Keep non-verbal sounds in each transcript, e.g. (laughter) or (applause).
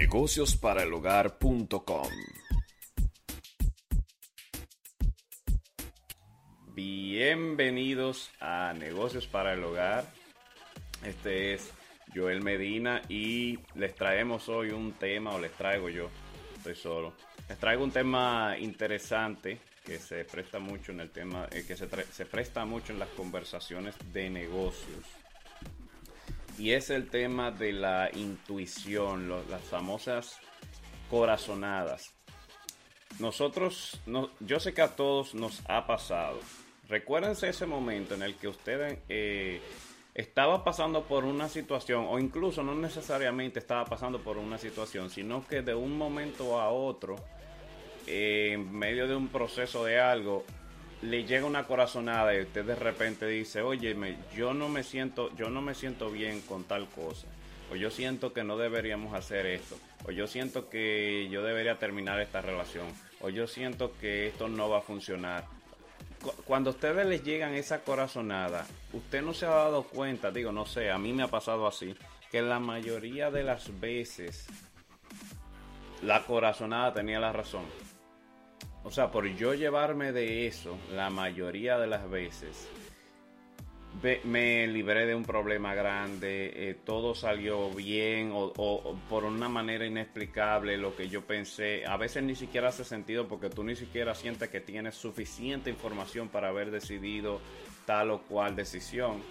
negociosparaelhogar.com. Bienvenidos a Negocios para el Hogar. Este es Joel Medina y les traemos hoy un tema, o les traigo yo, estoy solo. Les traigo un tema interesante que se presta mucho en el tema, eh, que se presta mucho en las conversaciones de negocios y es el tema de la intuición, las famosas corazonadas. Nosotros, no, yo sé que a todos nos ha pasado. Recuérdense ese momento en el que usted eh, estaba pasando por una situación, o incluso no necesariamente estaba pasando por una situación, sino que de un momento a otro, en medio de un proceso de algo, le llega una corazonada y usted de repente dice, oye, yo no me siento, yo no me siento bien con tal cosa, o yo siento que no deberíamos hacer esto, o yo siento que yo debería terminar esta relación, o yo siento que esto no va a funcionar. Cuando a ustedes les llegan esa corazonada, usted no se ha dado cuenta, digo, no sé, a mí me ha pasado así, que la mayoría de las veces la corazonada tenía la razón o sea, por yo llevarme de eso, la mayoría de las veces, me libré de un problema grande, eh, todo salió bien o, por una manera inexplicable lo que yo pensé. A veces ni siquiera hace sentido porque tú ni siquiera sientes que tienes suficiente información para haber decidido tal o cual decisión.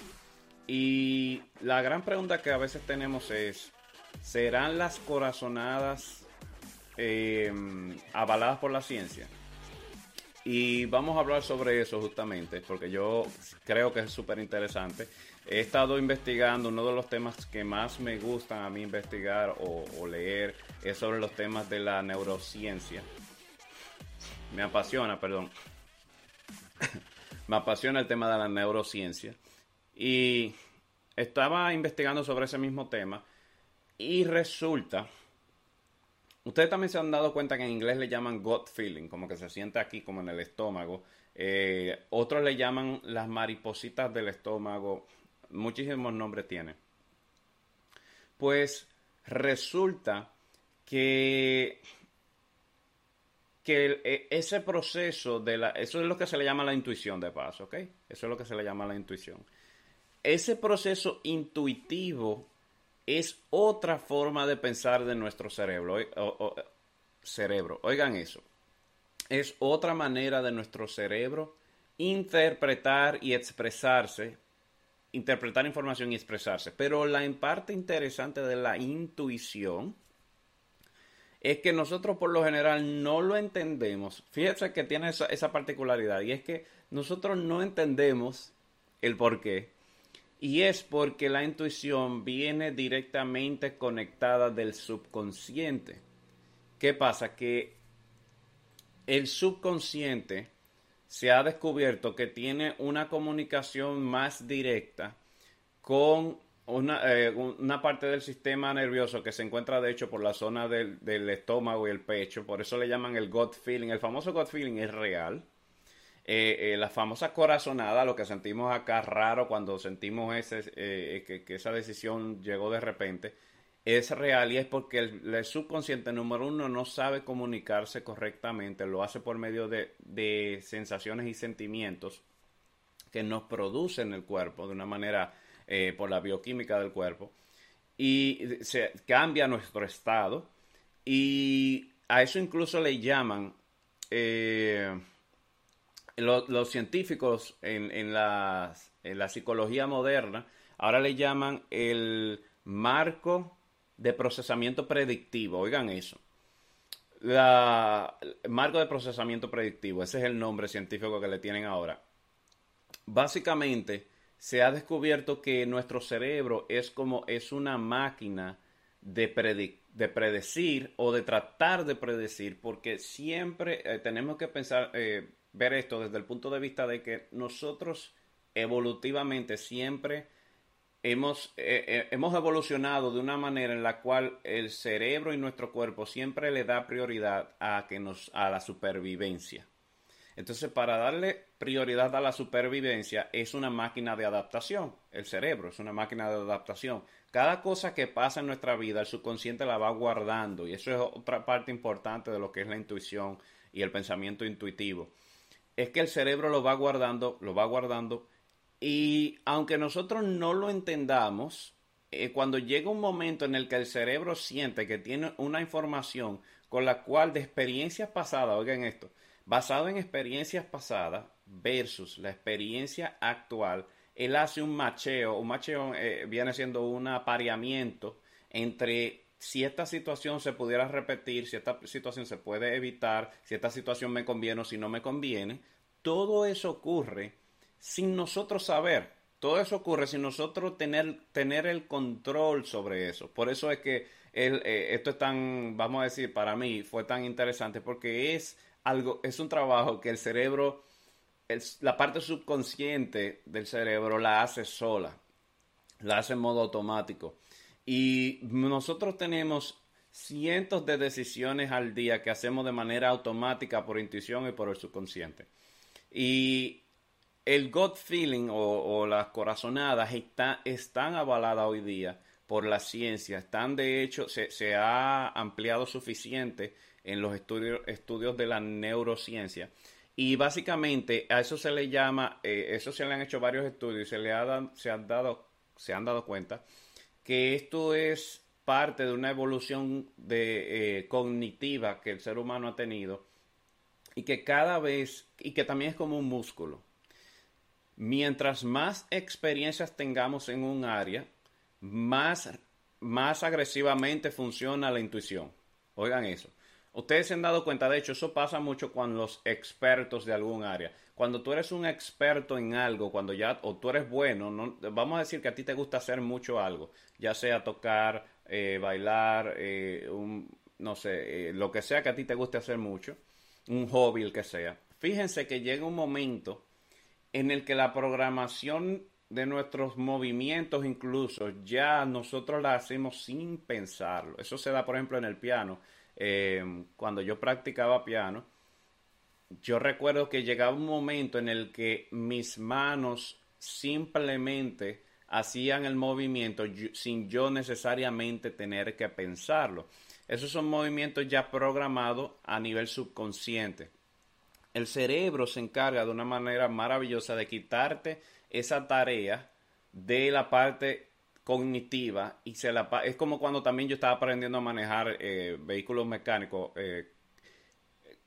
Y la gran pregunta que a veces tenemos es, ¿serán las corazonadas eh, avaladas por la ciencia? Y vamos a hablar sobre eso justamente, porque yo creo que es súper interesante. He estado investigando, uno de los temas que más me gustan a mí investigar o, leer es sobre los temas de la neurociencia. Me apasiona, perdón. (laughs) me apasiona el tema de la neurociencia. Y estaba investigando sobre ese mismo tema y resulta Ustedes también se han dado cuenta que en inglés le llaman gut feeling, como que se siente aquí, como en el estómago. Eh, otros le llaman las maripositas del estómago. Muchísimos nombres tiene. Pues resulta que, que e, ese proceso de la... Eso es lo que se le llama la intuición de paso, ¿ok? Eso es lo que se le llama la intuición. Ese proceso intuitivo es otra forma de pensar de nuestro cerebro. cerebro. Oigan eso. Es otra manera de nuestro cerebro interpretar y expresarse, interpretar información y expresarse. Pero la parte interesante de la intuición es que nosotros por lo general no lo entendemos. Fíjense que tiene esa, esa particularidad y es que nosotros no entendemos el por qué y es porque la intuición viene directamente conectada del subconsciente. ¿Qué pasa? Que el subconsciente se ha descubierto que tiene una comunicación más directa con una, eh, una, parte del sistema nervioso que se encuentra de hecho por la zona del, del estómago y el pecho. Por eso le llaman el gut feeling. El famoso gut feeling es real eh, eh, la famosa corazonada, lo que sentimos acá raro cuando sentimos ese, eh, que, esa decisión llegó de repente, es real y es porque el, subconsciente número uno no sabe comunicarse correctamente, lo hace por medio de, de sensaciones y sentimientos que nos producen el cuerpo de una manera por la bioquímica del cuerpo y se cambia nuestro estado y a eso incluso le llaman los científicos en, la, psicología moderna ahora le llaman el marco de procesamiento predictivo. Oigan eso. La, marco de procesamiento predictivo, ese es el nombre científico que le tienen ahora. Básicamente, se ha descubierto que nuestro cerebro es como es una máquina de, de predecir o de tratar de predecir, porque siempre eh, tenemos que pensar, eh, ver esto desde el punto de vista de que nosotros evolutivamente siempre hemos, eh, eh, hemos evolucionado de una manera en la cual el cerebro y nuestro cuerpo siempre le da prioridad a, que nos, a la supervivencia. Entonces, para darle prioridad a la supervivencia, es una máquina de adaptación. El cerebro es una máquina de adaptación. Cada cosa que pasa en nuestra vida, el subconsciente la va guardando. Y eso es otra parte importante de lo que es la intuición y el pensamiento intuitivo. Es que el cerebro lo va guardando, lo va guardando. Y aunque nosotros no lo entendamos, eh, cuando llega un momento en el que el cerebro siente que tiene una información con la cual de experiencias pasadas, oigan esto, basado en experiencias pasadas versus la experiencia actual, él hace un macheo, un macheo eh, viene siendo un apareamiento entre si esta situación se pudiera repetir, si esta situación se puede evitar, si esta situación me conviene o si no me conviene, todo eso ocurre sin nosotros saber. Todo eso ocurre sin nosotros tener, tener el control sobre eso. Por eso es que eh, esto es tan, vamos a decir, para mí fue tan interesante porque es algo, es un trabajo que el cerebro, la parte subconsciente del cerebro la hace sola, la hace en modo automático. Y nosotros tenemos cientos de decisiones al día que hacemos de manera automática por intuición y por el subconsciente. Y el gut feeling o, las corazonadas están avaladas hoy día por la ciencia. Están, de hecho, se, se ha ampliado suficiente en los estudios, estudios de la neurociencia. Y básicamente a eso se le llama, eh, eso se le han hecho varios estudios y se, le ha, se, han dado, se han dado cuenta que esto es parte de una evolución eh, cognitiva que el ser humano ha tenido y que cada vez, y que también es como un músculo. Mientras más experiencias tengamos en un área, más, más agresivamente funciona la intuición. Oigan eso. Ustedes se han dado cuenta, de hecho, eso pasa mucho con los expertos de algún área. Cuando tú eres un experto en algo, cuando ya, o tú eres bueno, no, vamos a decir que a ti te gusta hacer mucho algo, ya sea tocar, eh, bailar, eh, un, no sé, eh, lo que sea que a ti te guste hacer mucho, un hobby, el que sea. Fíjense que llega un momento en el que la programación de nuestros movimientos incluso ya nosotros la hacemos sin pensarlo. Eso se da, por ejemplo, en el piano cuando yo practicaba piano, yo recuerdo que llegaba un momento en el que mis manos simplemente hacían el movimiento sin yo necesariamente tener que pensarlo. Esos son movimientos ya programados a nivel subconsciente. El cerebro se encarga de una manera maravillosa de quitarte esa tarea de la parte cognitiva y se la es como cuando también yo estaba aprendiendo a manejar eh, vehículos mecánicos eh,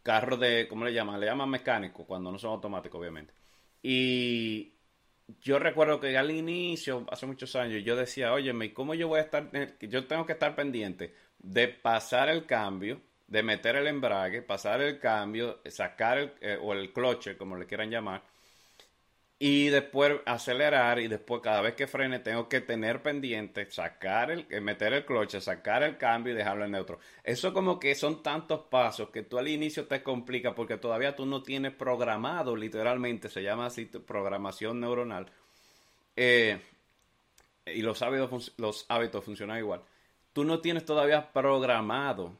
carros de cómo le llaman le llaman mecánicos cuando no son automáticos obviamente. Y yo recuerdo que al inicio hace muchos años yo decía oye cómo yo voy a estar yo tengo que estar pendiente de pasar el cambio de meter el embrague pasar el cambio sacar el, eh, o el cloche como le quieran llamar y después acelerar y después cada vez que frene tengo que tener pendiente, sacar el, eh, meter el cloche, sacar el cambio y dejarlo en neutro. Eso como que son tantos pasos que tú al inicio te complica porque todavía tú no tienes programado, literalmente, se llama así programación neuronal. Eh, y los hábitos, los hábitos funcionan igual. Tú no tienes todavía programado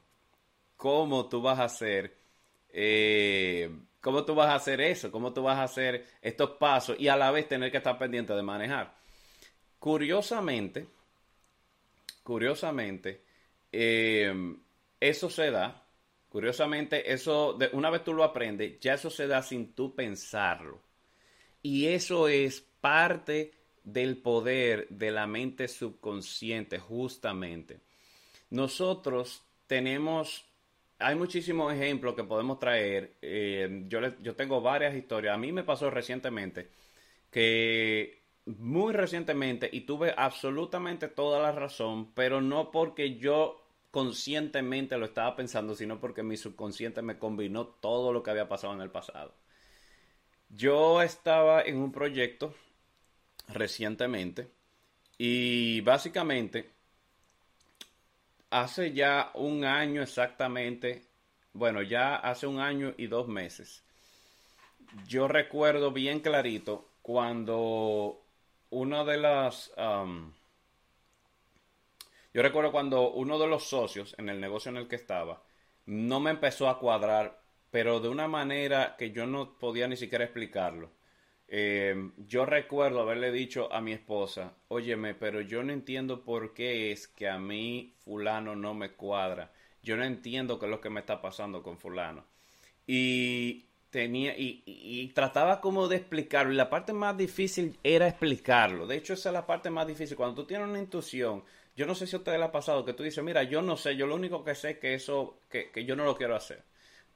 cómo tú vas a hacer eh, ¿Cómo tú vas a hacer eso? ¿Cómo tú vas a hacer estos pasos y a la vez tener que estar pendiente de manejar? Curiosamente, curiosamente, eh, eso se da. Curiosamente, eso, de, una vez tú lo aprendes, ya eso se da sin tú pensarlo. Y eso es parte del poder de la mente subconsciente, justamente. Nosotros tenemos hay muchísimos ejemplos que podemos traer. Eh, yo, yo tengo varias historias. A mí me pasó recientemente que muy recientemente y tuve absolutamente toda la razón, pero no porque yo conscientemente lo estaba pensando, sino porque mi subconsciente me combinó todo lo que había pasado en el pasado. Yo estaba en un proyecto recientemente y básicamente hace ya un año exactamente, bueno, ya hace un año y dos meses, yo recuerdo bien clarito cuando uno de las... Um, yo recuerdo cuando uno de los socios en el negocio en el que estaba no me empezó a cuadrar pero de una manera que yo no podía ni siquiera explicarlo. Eh, yo recuerdo haberle dicho a mi esposa, óyeme, pero yo no entiendo por qué es que a mí fulano no me cuadra. Yo no entiendo qué es lo que me está pasando con fulano. Y tenía y, trataba como de explicarlo y la parte más difícil era explicarlo de hecho esa es la parte más difícil cuando tú tienes una intuición yo no sé si a ustedes le ha pasado que tú dices mira yo no sé yo lo único que sé es que eso que, que yo no lo quiero hacer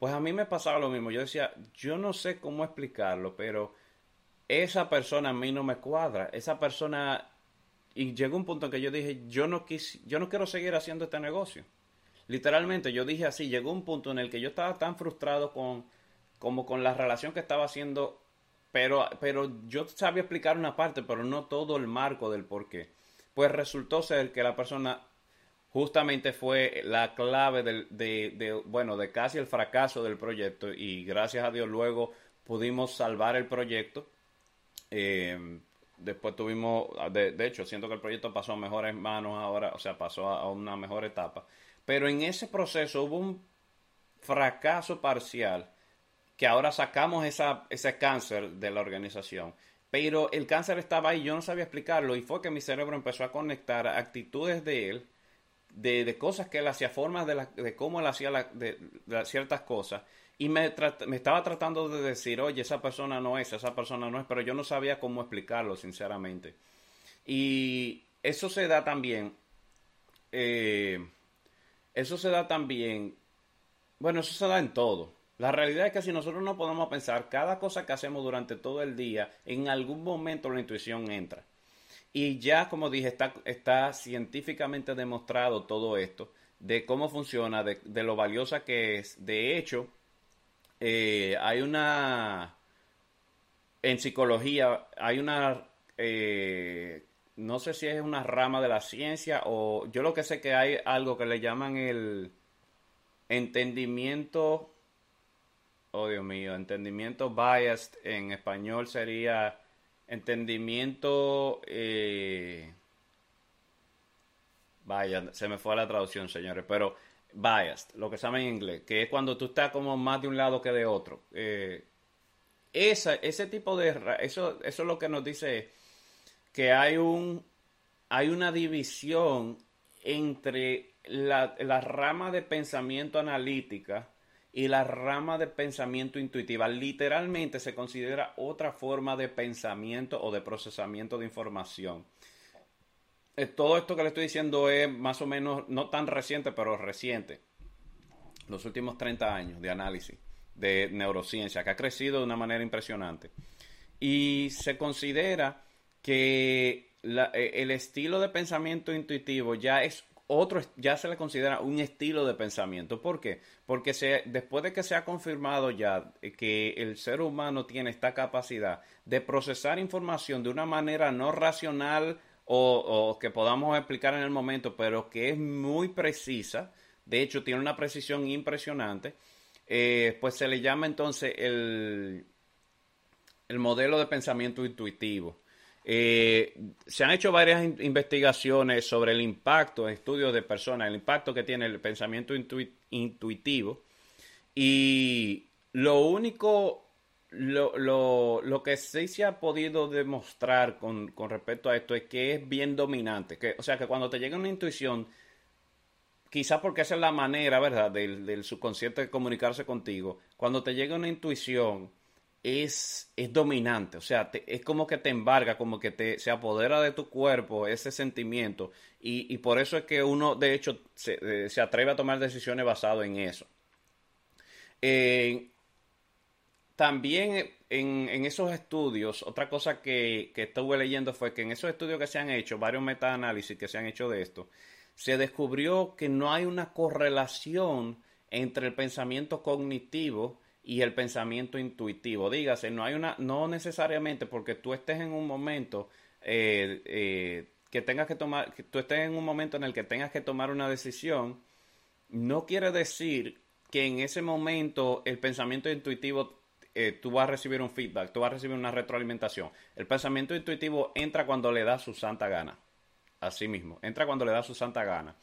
pues a mí me pasaba lo mismo yo decía yo no sé cómo explicarlo pero esa persona a mí no me cuadra esa persona y llegó un punto en que yo dije yo no quis, yo no quiero seguir haciendo este negocio literalmente yo dije así llegó un punto en el que yo estaba tan frustrado con como con la relación que estaba haciendo, pero, pero yo sabía explicar una parte, pero no todo el marco del por qué. Pues resultó ser que la persona justamente fue la clave de, de, bueno, de casi el fracaso del proyecto y gracias a Dios luego pudimos salvar el proyecto. Eh, después tuvimos, de, de, hecho, siento que el proyecto pasó a mejores manos ahora, o sea, pasó a una mejor etapa. Pero en ese proceso hubo un fracaso parcial que ahora sacamos esa, ese cáncer de la organización. Pero el cáncer estaba ahí, yo no sabía explicarlo y fue que mi cerebro empezó a conectar actitudes de él, de, cosas que él hacía, formas de, de cómo él hacía de, ciertas cosas. Y me, me estaba tratando de decir, oye, esa persona no es, esa persona no es, pero yo no sabía cómo explicarlo, sinceramente. Y eso se da también, eh, eso se da también, bueno, eso se da en todo. La realidad es que si nosotros no podemos pensar cada cosa que hacemos durante todo el día, en algún momento la intuición entra. Y ya, como dije, está, está científicamente demostrado todo esto, de cómo funciona, de, lo valiosa que es. De hecho, eh, hay una, en psicología, hay una, eh, no sé si es una rama de la ciencia o yo lo que sé que hay algo que le llaman el entendimiento oh Dios mío, entendimiento biased en español sería entendimiento... Eh, vaya, se me fue la traducción, señores, pero biased, lo que se llama en inglés, que es cuando tú estás como más de un lado que de otro. Eh, ese tipo de... Eso, eso es lo que nos dice que hay un... Hay una división entre la, la rama de pensamiento analítica y la rama de pensamiento intuitiva literalmente se considera otra forma de pensamiento o de procesamiento de información. Eh, todo esto que le estoy diciendo es más o menos no tan reciente, pero reciente. Los últimos 30 años de análisis de neurociencia, que ha crecido de una manera impresionante. Y se considera que eh, el estilo de pensamiento intuitivo ya es otro, ya se le considera un estilo de pensamiento. ¿Por qué? Porque se, después de que se ha confirmado ya que el ser humano tiene esta capacidad de procesar información de una manera no racional o, que podamos explicar en el momento, pero que es muy precisa, de hecho tiene una precisión impresionante, eh, pues se le llama entonces el, el modelo de pensamiento intuitivo. Eh, se han hecho varias investigaciones sobre el impacto, estudios de personas, el impacto que tiene el pensamiento intuitivo. Y lo único, lo, lo, lo, que sí se ha podido demostrar con, con, respecto a esto es que es bien dominante. Que, o sea, que cuando te llega una intuición, quizás porque esa es la manera, ¿verdad?, del, del subconsciente de comunicarse contigo. Cuando te llega una intuición, es, es dominante, o sea, es como que te embarga, como que te, se apodera de tu cuerpo ese sentimiento y, y por eso es que uno de hecho se, eh, se atreve a tomar decisiones basadas en eso. También en, en, esos estudios, otra cosa que, que estuve leyendo fue que en esos estudios que se han hecho, varios metaanálisis que se han hecho de esto, se descubrió que no hay una correlación entre el pensamiento cognitivo y el pensamiento intuitivo. Dígase, no hay una, no necesariamente porque tú estés en un momento eh, eh, que tengas que tomar, tú estés en un momento en el que tengas que tomar una decisión, no quiere decir que en ese momento el pensamiento intuitivo eh, tú vas a recibir un feedback, tú vas a recibir una retroalimentación. El pensamiento intuitivo entra cuando le da su santa gana. Así mismo, entra cuando le da su santa gana.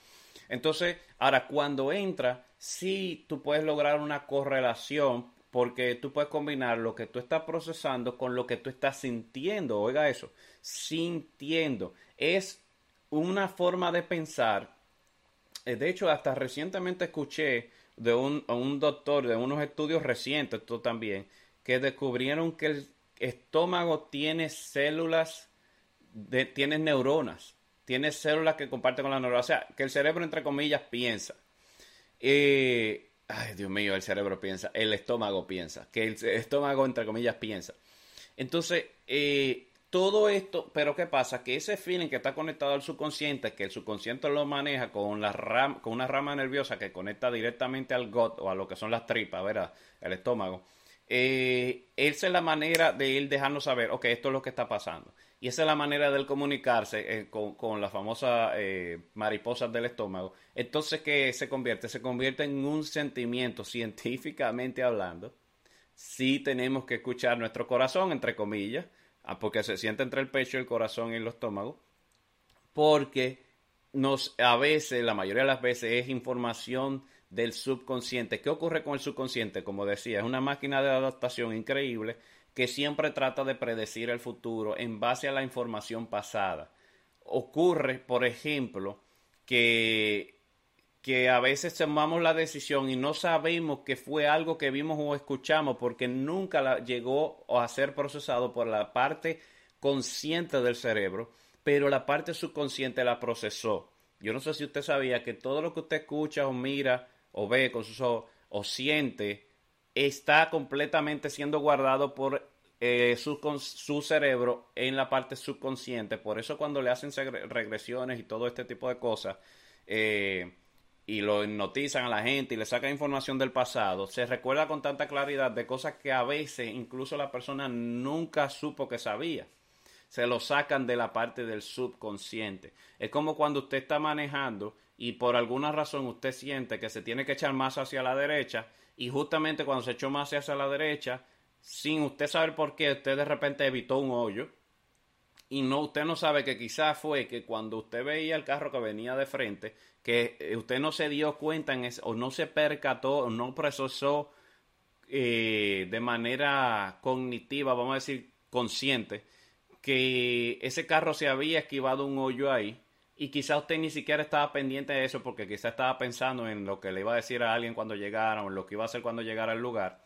Entonces, ahora cuando entra, sí tú puedes lograr una correlación porque tú puedes combinar lo que tú estás procesando con lo que tú estás sintiendo. Oiga eso, sintiendo. Es una forma de pensar. Eh, de hecho, hasta recientemente escuché de un, un doctor de unos estudios recientes, esto también, que descubrieron que el estómago tiene células, de, tiene neuronas, tiene células que comparten con la neurona. O sea, que el cerebro, entre comillas, piensa. Eh, ay, Dios mío, el cerebro piensa, el estómago piensa, que el estómago, entre comillas, piensa. Entonces, eh, todo esto, pero ¿qué pasa? Que ese feeling que está conectado al subconsciente, que el subconsciente lo maneja con, con una rama nerviosa que conecta directamente al gut o a lo que son las tripas, ¿verdad? El estómago. Eh, esa es la manera de ir dejarnos saber, ok, esto es lo que está pasando. Y esa es la manera de él comunicarse eh, con, con las famosas eh, mariposas del estómago. Entonces, ¿qué se convierte? Se convierte en un sentimiento, científicamente hablando. Sí tenemos que escuchar nuestro corazón, entre comillas, Ah, porque se siente entre el pecho, el corazón y el estómago, porque nos, a veces, la mayoría de las veces, es información del subconsciente. ¿Qué ocurre con el subconsciente? Como decía, es una máquina de adaptación increíble que siempre trata de predecir el futuro en base a la información pasada. Ocurre, por ejemplo, que que a veces tomamos la decisión y no sabemos que fue algo que vimos o escuchamos porque nunca llegó a ser procesado por la parte consciente del cerebro, pero la parte subconsciente la procesó. Yo no sé si usted sabía que todo lo que usted escucha o mira o ve con sus ojos o siente está completamente siendo guardado por eh, su, su, cerebro en la parte subconsciente. Por eso cuando le hacen regresiones y todo este tipo de cosas, eh, y lo hipnotizan a la gente y le sacan información del pasado, se recuerda con tanta claridad de cosas que a veces incluso la persona nunca supo que sabía. Se lo sacan de la parte del subconsciente. Es como cuando usted está manejando y por alguna razón usted siente que se tiene que echar más hacia la derecha y justamente cuando se echó más hacia la derecha, sin usted saber por qué, usted de repente evitó un hoyo y no usted no sabe que quizás fue que cuando usted veía el carro que venía de frente, que eh, usted no se dio cuenta en eso, o no se percató o no procesó eh, de manera cognitiva, vamos a decir consciente, que ese carro se había esquivado un hoyo ahí y quizás usted ni siquiera estaba pendiente de eso porque quizás estaba pensando en lo que le iba a decir a alguien cuando llegara o en lo que iba a hacer cuando llegara al lugar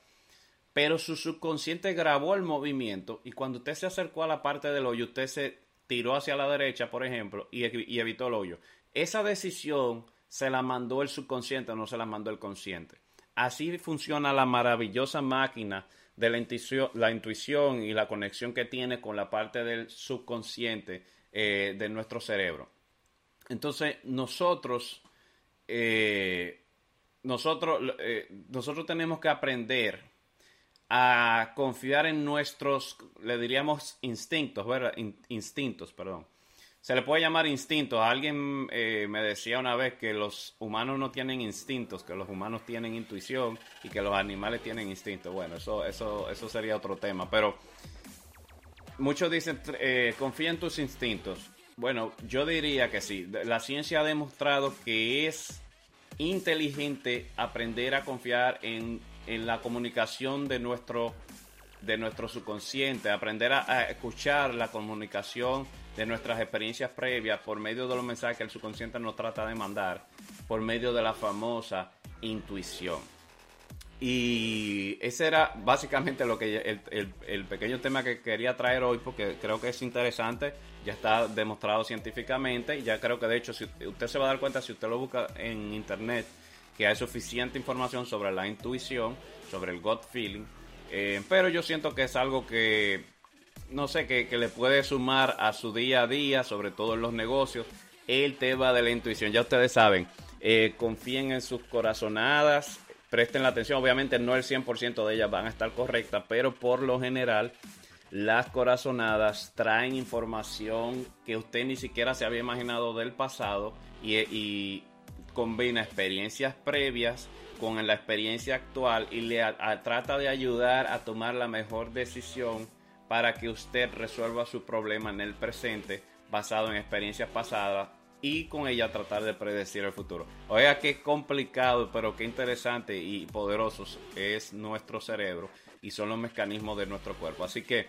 pero su subconsciente grabó el movimiento y cuando usted se acercó a la parte del hoyo, usted se tiró hacia la derecha, por ejemplo, y, evitó el hoyo. Esa decisión se la mandó el subconsciente, no se la mandó el consciente. Así funciona la maravillosa máquina de la intuición, la intuición y la conexión que tiene con la parte del subconsciente eh, de nuestro cerebro. Entonces, nosotros, eh, nosotros, eh, nosotros tenemos que aprender a confiar en nuestros, le diríamos instintos, ¿verdad? instintos, perdón. Se le puede llamar instintos. Alguien eh, me decía una vez que los humanos no tienen instintos, que los humanos tienen intuición y que los animales tienen instintos. Bueno, eso, eso, eso sería otro tema. Pero muchos dicen, eh, confía en tus instintos. Bueno, yo diría que sí. La ciencia ha demostrado que es inteligente aprender a confiar en en la comunicación de nuestro, de nuestro subconsciente, aprender a, escuchar la comunicación de nuestras experiencias previas por medio de los mensajes que el subconsciente nos trata de mandar, por medio de la famosa intuición. Y ese era básicamente lo que el, el, pequeño tema que quería traer hoy, porque creo que es interesante, ya está demostrado científicamente, y ya creo que de hecho si usted se va a dar cuenta si usted lo busca en internet, que hay suficiente información sobre la intuición, sobre el gut feeling, eh, pero yo siento que es algo que, no sé, que, le puede sumar a su día a día, sobre todo en los negocios, el tema de la intuición. Ya ustedes saben, eh, confíen en sus corazonadas, presten la atención, obviamente no el 100% de ellas van a estar correctas, pero por lo general las corazonadas traen información que usted ni siquiera se había imaginado del pasado y combina experiencias previas con la experiencia actual y le trata de ayudar a tomar la mejor decisión para que usted resuelva su problema en el presente basado en experiencias pasadas y con ella tratar de predecir el futuro. Oiga, qué complicado, pero qué interesante y poderoso es nuestro cerebro y son los mecanismos de nuestro cuerpo. Así que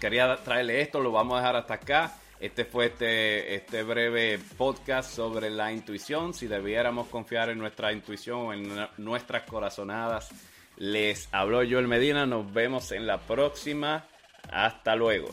quería traerle esto, lo vamos a dejar hasta acá. Este fue este, este breve podcast sobre la intuición, si debiéramos confiar en nuestra intuición o en nuestras corazonadas. Les habló Joel Medina, nos vemos en la próxima. Hasta luego.